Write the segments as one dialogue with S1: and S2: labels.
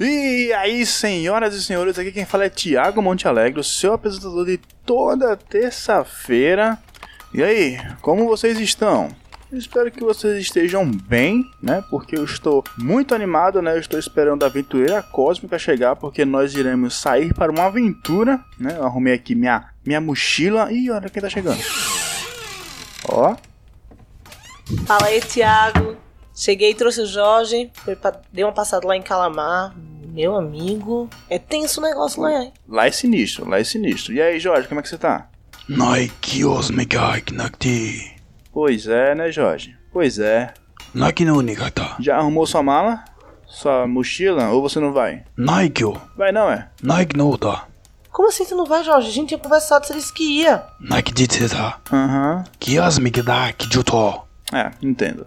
S1: E aí, senhoras e senhores, aqui quem fala é Tiago Monte Alegre, o seu apresentador de toda terça-feira. E aí, como vocês estão? Espero que vocês estejam bem, né? Porque eu estou muito animado, né? Eu estou esperando a aventureira cósmica chegar, porque nós iremos sair para uma aventura, né? Eu arrumei aqui minha, minha mochila. e olha quem tá chegando. Ó.
S2: Fala aí, Thiago. Cheguei, trouxe o Jorge, pra, dei uma passada lá em Calamar. Meu amigo, é tenso o negócio lá, hein?
S1: Lá é sinistro, lá é sinistro. E aí, Jorge, como é que você tá?
S3: Nike Osmegak Nakti.
S1: Pois é, né, Jorge? Pois é.
S3: Nike no Nigata.
S1: Já arrumou sua mala? Sua mochila? Ou você não vai?
S3: Nike
S1: Vai não, é?
S3: Nike no da.
S2: Como assim você não vai, Jorge? A gente tinha conversado, você disse que ia.
S3: Nike jitseda.
S1: Aham.
S3: Kiosmigdak Juto.
S1: É, entendo.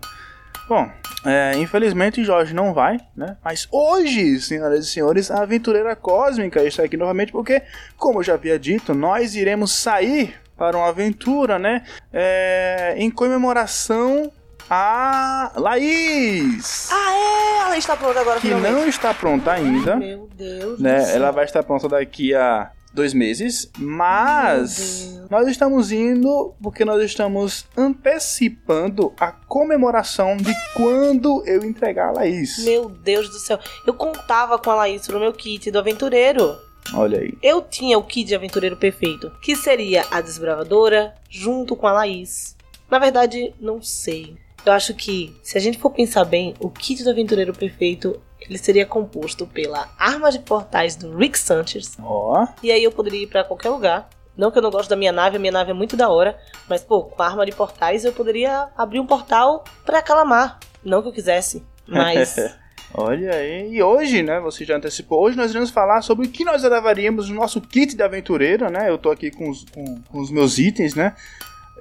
S1: Bom, é, infelizmente Jorge não vai, né? Mas hoje, senhoras e senhores, a aventureira cósmica está aqui novamente porque, como eu já havia dito, nós iremos sair para uma aventura, né? É, em comemoração a Laís,
S2: Ah, é? Ela está pronta agora,
S1: que
S2: finalmente.
S1: não está pronta ainda,
S2: Meu Deus do
S1: né?
S2: céu.
S1: Ela vai estar pronta daqui a dois meses, mas nós estamos indo porque nós estamos antecipando a comemoração de quando eu entregar a Laís.
S2: Meu Deus do céu. Eu contava com a Laís no meu kit do aventureiro.
S1: Olha aí.
S2: Eu tinha o kit de aventureiro perfeito, que seria a desbravadora junto com a Laís. Na verdade, não sei. Eu acho que, se a gente for pensar bem, o kit do aventureiro perfeito ele seria composto pela arma de portais do Rick Sanchez.
S1: Ó,
S2: E aí eu poderia ir pra qualquer lugar. Não que eu não gosto da minha nave, a minha nave é muito da hora. Mas, pô, com a arma de portais eu poderia abrir um portal pra Calamar. Não que eu quisesse, mas.
S1: olha aí. E hoje, né, você já antecipou, hoje nós iremos falar sobre o que nós levaríamos no nosso kit de aventureiro, né? Eu tô aqui com os, com, com os meus itens, né?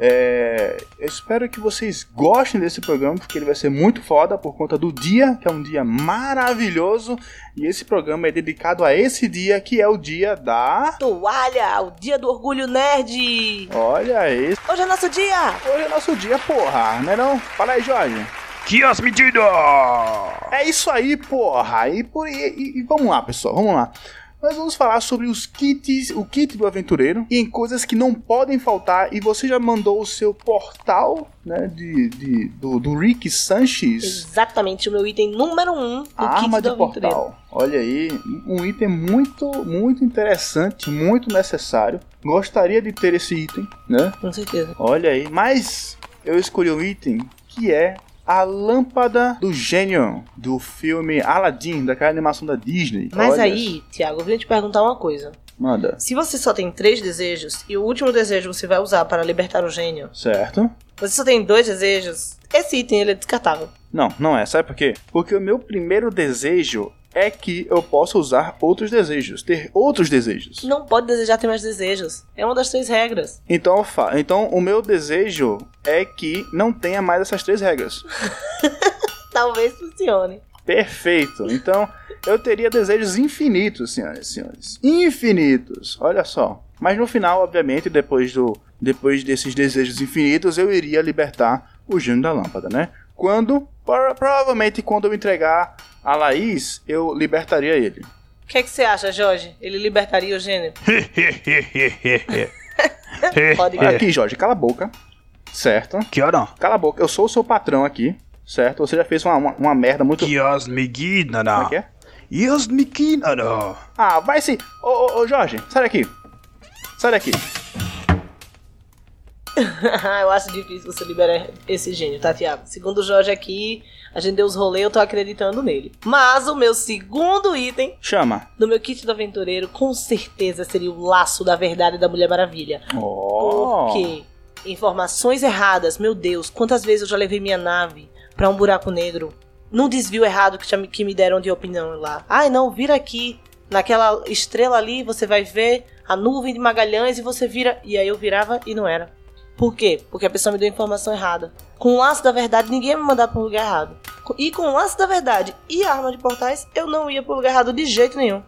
S1: É, eu espero que vocês gostem desse programa, porque ele vai ser muito foda por conta do dia, que é um dia maravilhoso. E esse programa é dedicado a esse dia, que é o dia da.
S2: Toalha! O dia do orgulho nerd!
S1: Olha aí.
S2: Hoje é nosso dia!
S1: Hoje é nosso dia, porra, né não? Fala aí, Jorge.
S3: Kios medida.
S1: É isso aí, porra. E, por, e, e- e vamos lá, pessoal, vamos lá. Nós vamos falar sobre os kits, o kit do aventureiro e em coisas que não podem faltar. E você já mandou o seu portal, né, de, de- do, do Rick Sanchez.
S2: Exatamente, o meu item número um do
S1: A
S2: kit
S1: arma
S2: do
S1: de
S2: aventureiro.
S1: portal. Olha aí, um item muito, muito interessante, muito necessário. Gostaria de ter esse item, né?
S2: Com certeza.
S1: Olha aí, mas eu escolhi um item que é a lâmpada do gênio do filme Aladdin, daquela animação da Disney.
S2: Mas
S1: Olha,
S2: aí, Tiago, eu vim te perguntar uma coisa.
S1: Manda.
S2: Se você só tem três desejos e o último desejo você vai usar para libertar o gênio,
S1: Certo?
S2: você só tem dois desejos, esse item ele é descartável.
S1: Não, não é. Sabe por quê? Porque o meu primeiro desejo é que eu possa usar outros desejos, ter outros desejos.
S2: Não pode desejar ter mais desejos. É uma das três regras.
S1: Então, então o meu desejo é que não tenha mais essas três regras.
S2: Talvez funcione.
S1: Perfeito. Então, eu teria desejos infinitos, senhoras e senhores. Infinitos. Olha só. Mas no final, obviamente, depois do depois desses desejos infinitos, eu iria libertar o gênio da lâmpada, né? Quando Pro- provavelmente quando eu entregar a Laís, eu libertaria ele.
S2: O que, é que você acha, Jorge? Ele libertaria o gênio? Pode crer.
S1: aqui, Jorge, cala a boca. Certo?
S3: Que hora?
S1: Cala a boca. Eu sou o seu patrão aqui, certo? Você já fez uma, uma, uma merda muito
S3: Kios
S1: Como é que é? Ah, vai se. Ô, ô, ô, Jorge, sai daqui. Sai daqui.
S2: eu acho difícil você liberar esse gênio, tá, Tiago? Segundo o Jorge aqui, a gente deu os rolês, eu tô acreditando nele. Mas o meu segundo item
S1: Chama.
S2: do meu kit do aventureiro, com certeza seria o laço da verdade da Mulher Maravilha.
S1: Oh.
S2: Porque informações erradas, meu Deus, quantas vezes eu já levei minha nave pra um buraco negro num desvio errado que, que me deram de opinião lá. Ai, não, vira aqui. Naquela estrela ali, você vai ver a nuvem de Magalhães e você vira. E aí eu virava e não era. Por quê? Porque a pessoa me deu informação errada. Com o laço da verdade, ninguém ia me mandar pro lugar errado. E com o laço da verdade e a arma de portais, eu não ia pro lugar errado de jeito nenhum.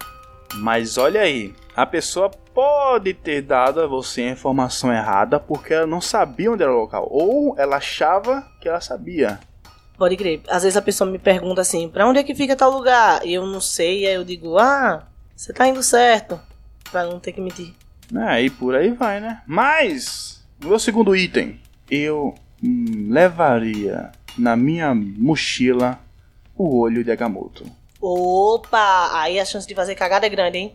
S1: Mas olha aí, a pessoa pode ter dado a você a informação errada porque ela não sabia onde era o local. Ou ela achava que ela sabia.
S2: Pode crer. Às vezes a pessoa me pergunta assim, pra onde é que fica tal lugar? E eu não sei, aí eu digo, ah, você tá indo certo. Pra não ter que mentir.
S1: É, e por aí vai, né? Mas, meu segundo item, eu levaria na minha mochila o olho de Agamotto.
S2: Opa! Aí a chance de fazer cagada é grande, hein?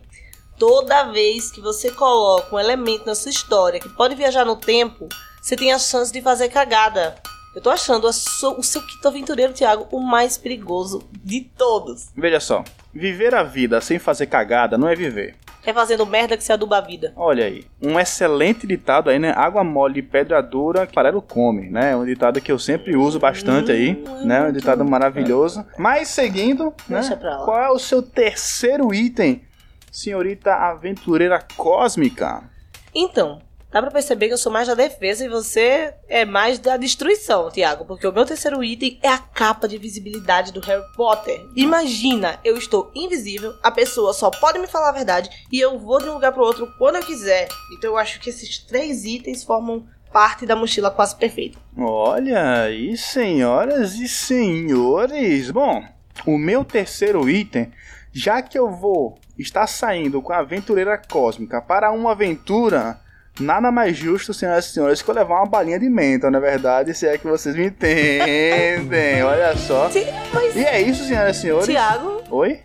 S2: Toda vez que você coloca um elemento na sua história que pode viajar no tempo, você tem a chance de fazer cagada. Eu tô achando o seu quinto aventureiro, Thiago, o mais perigoso de todos.
S1: Veja só, viver a vida sem fazer cagada não é viver.
S2: É fazendo merda que se aduba a vida.
S1: Olha aí, um excelente ditado aí, né? Água mole e pedra dura, que farelo come, né? É um ditado que eu sempre uso bastante aí, né? Um ditado maravilhoso. Mas seguindo, né?
S2: Deixa pra lá.
S1: Qual é o seu terceiro item, senhorita aventureira cósmica?
S2: Então, dá pra perceber que eu sou mais da defesa e você é mais da destruição, Tiago. Porque o meu terceiro item é a capa de visibilidade do Harry Potter. Imagina, eu estou invisível, a pessoa só pode me falar a verdade e eu vou de um lugar pro outro quando eu quiser. Então eu acho que esses três itens formam parte da mochila quase perfeita.
S1: Olha aí, senhoras e senhores. Bom, o meu terceiro item, já que eu vou estar saindo com a aventureira cósmica para uma aventura, nada mais justo, senhoras e senhores, que eu levar uma balinha de menta, na verdade, se é que vocês me entendem. Olha só.
S2: Sim, mas,
S1: E é isso, senhoras e senhores.
S2: Tiago,
S1: Oi?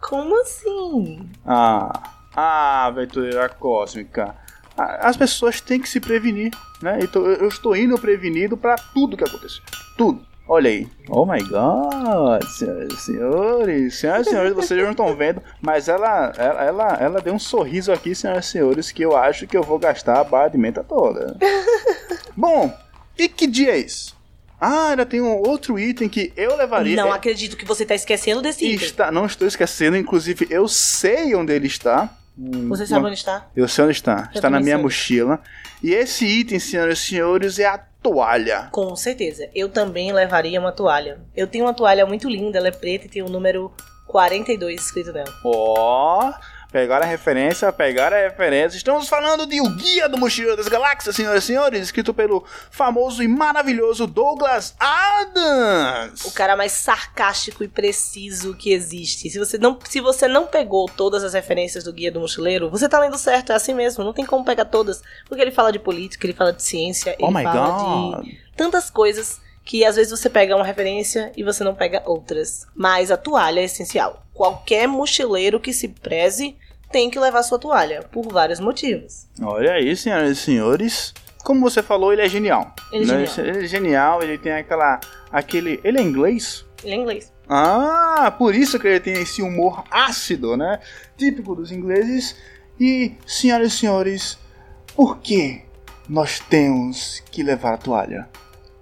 S2: como assim?
S1: Ah, ah, aventureira cósmica. Ah, As pessoas têm que se prevenir, né? Então eu estou indo prevenido para tudo que acontecer. Tudo. Olha aí. Oh my god, senhoras e senhores. Senhoras e senhores, vocês não estão vendo, mas ela, ela, ela, ela deu um sorriso aqui, senhoras e senhores, que eu acho que eu vou gastar a barra de menta toda. Bom, e que dia é esse? Ah, ainda tem um outro item que eu levaria.
S2: Não
S1: É-
S2: acredito que você tá esquecendo desse item.
S1: Está, não estou esquecendo, inclusive eu sei onde ele está. Hum,
S2: Você sabe onde está?
S1: Eu sei onde está.
S2: Eu
S1: está na minha
S2: sei.
S1: mochila. E esse item, senhoras e senhores, é a toalha.
S2: Com certeza. Eu também levaria uma toalha. Eu tenho uma toalha muito linda, ela é preta e tem o número 42 escrito nela.
S1: Ó, pegaram a referência, pegaram a referência. Estamos falando de O Guia do Mochileiro das Galáxias, senhoras e senhores, escrito pelo famoso e maravilhoso Douglas Adams.
S2: O cara mais sarcástico e preciso que existe. Se você não, se você não pegou todas as referências do Guia do Mochileiro, você tá lendo certo, é assim mesmo. Não tem como pegar todas. Porque ele fala de política, ele fala de ciência, ele
S1: Oh my
S2: fala
S1: god.
S2: de tantas coisas que às vezes você pega uma referência e você não pega outras. Mas a toalha é essencial. Qualquer mochileiro que se preze tem que levar sua toalha, por vários motivos.
S1: Olha aí, senhoras e senhores. Como você falou, ele é genial.
S2: Ele é
S1: né?
S2: genial.
S1: Ele é genial, ele tem aquela. aquele. Ele é inglês?
S2: Ele é inglês.
S1: Ah, por isso que ele tem esse humor ácido, né? Típico dos ingleses. E, senhoras e senhores, por que nós temos que levar a toalha?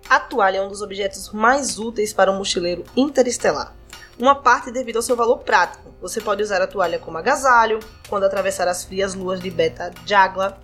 S2: A toalha é um dos objetos mais úteis para um mochileiro interestelar. Uma parte devido ao seu valor prático. Você pode usar a toalha como agasalho, quando atravessar as frias luas de Beta Jagla.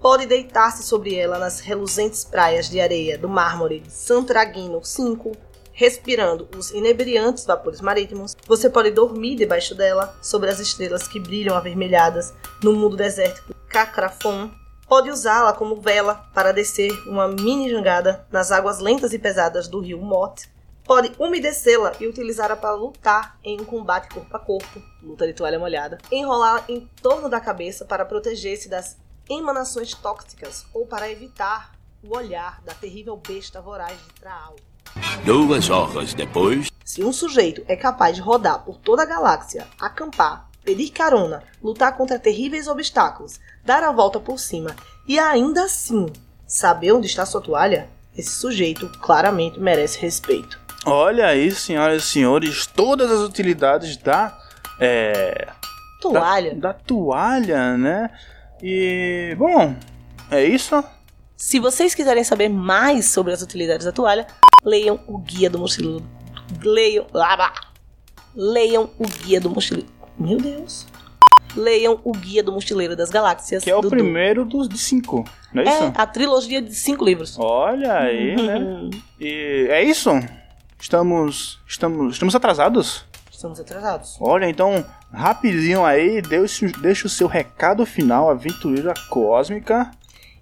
S2: Pode deitar-se sobre ela nas reluzentes praias de areia do mármore de Santragino 5, respirando os inebriantes vapores marítimos. Você pode dormir debaixo dela, sobre as estrelas que brilham avermelhadas no mundo desértico Cacrafon. Pode usá-la como vela para descer uma mini jangada nas águas lentas e pesadas do rio Mot. Pode umedecê-la e utilizá-la para lutar em um combate corpo a corpo, luta de toalha molhada. Enrolar em torno da cabeça para proteger-se das emanações tóxicas ou para evitar o olhar da terrível besta voraz de Traal.
S4: Duas horas depois.
S2: Se um sujeito é capaz de rodar por toda a galáxia, acampar, pedir carona, lutar contra terríveis obstáculos, dar a volta por cima e ainda assim saber onde está sua toalha, esse sujeito claramente merece respeito.
S1: Olha aí, senhoras e senhores, todas as utilidades da. É.
S2: Toalha.
S1: Da, da toalha, né? E. Bom, é isso?
S2: Se vocês quiserem saber mais sobre as utilidades da toalha, leiam o guia do mochileiro. Leiam. Leiam o guia do mochileiro. Meu Deus. Leiam o guia do mochileiro das galáxias.
S1: Que é o
S2: do
S1: primeiro dos de cinco, não é,
S2: É,
S1: isso?
S2: a trilogia de cinco livros.
S1: Olha aí, né?
S2: Uhum.
S1: E é isso? Estamos. Estamos. Estamos atrasados?
S2: Estamos atrasados.
S1: Olha, então, rapidinho aí, deixa, deixa o seu recado final, aventureira cósmica.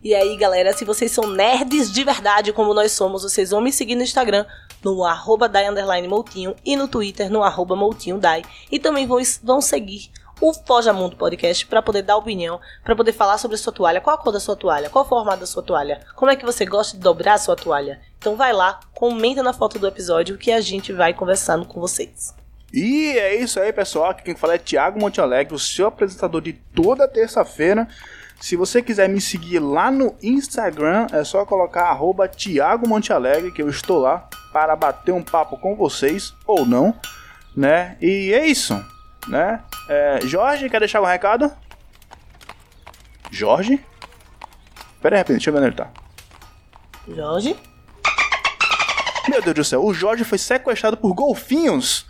S2: E aí, galera, se vocês são nerds de verdade como nós somos, vocês vão me seguir no Instagram, no arroba Dai Moutinho e no Twitter no arroba Moutinho Dai. E também vão, vão seguir o Foja Mundo Podcast para poder dar opinião, para poder falar sobre a sua toalha, qual a cor da sua toalha, qual o formato da sua toalha, como é que você gosta de dobrar a sua toalha. Então vai lá, comenta na foto do episódio que a gente vai conversando com vocês.
S1: E é isso aí, pessoal. Aqui quem fala é Thiago Montealegre, o seu apresentador de toda terça-feira. Se você quiser me seguir lá no Instagram, é só colocar arroba Montealegre, que eu estou lá para bater um papo com vocês, ou não, né? E é isso, né? É, Jorge, quer deixar um recado? Jorge? Pera aí, rapidinho, deixa eu ver onde ele tá.
S2: Jorge?
S1: Meu Deus do céu, o Jorge foi sequestrado por golfinhos.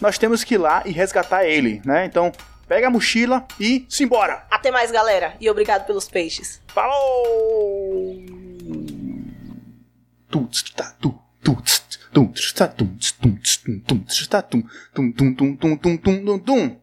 S1: Nós temos que ir lá e resgatar ele, né? Então, pega a mochila e simbora.
S2: Até mais, galera. E obrigado pelos peixes.
S1: Falou! Tá, tá, tum, tum, tum, tum, tum, tum, tum, tum, tum, tum,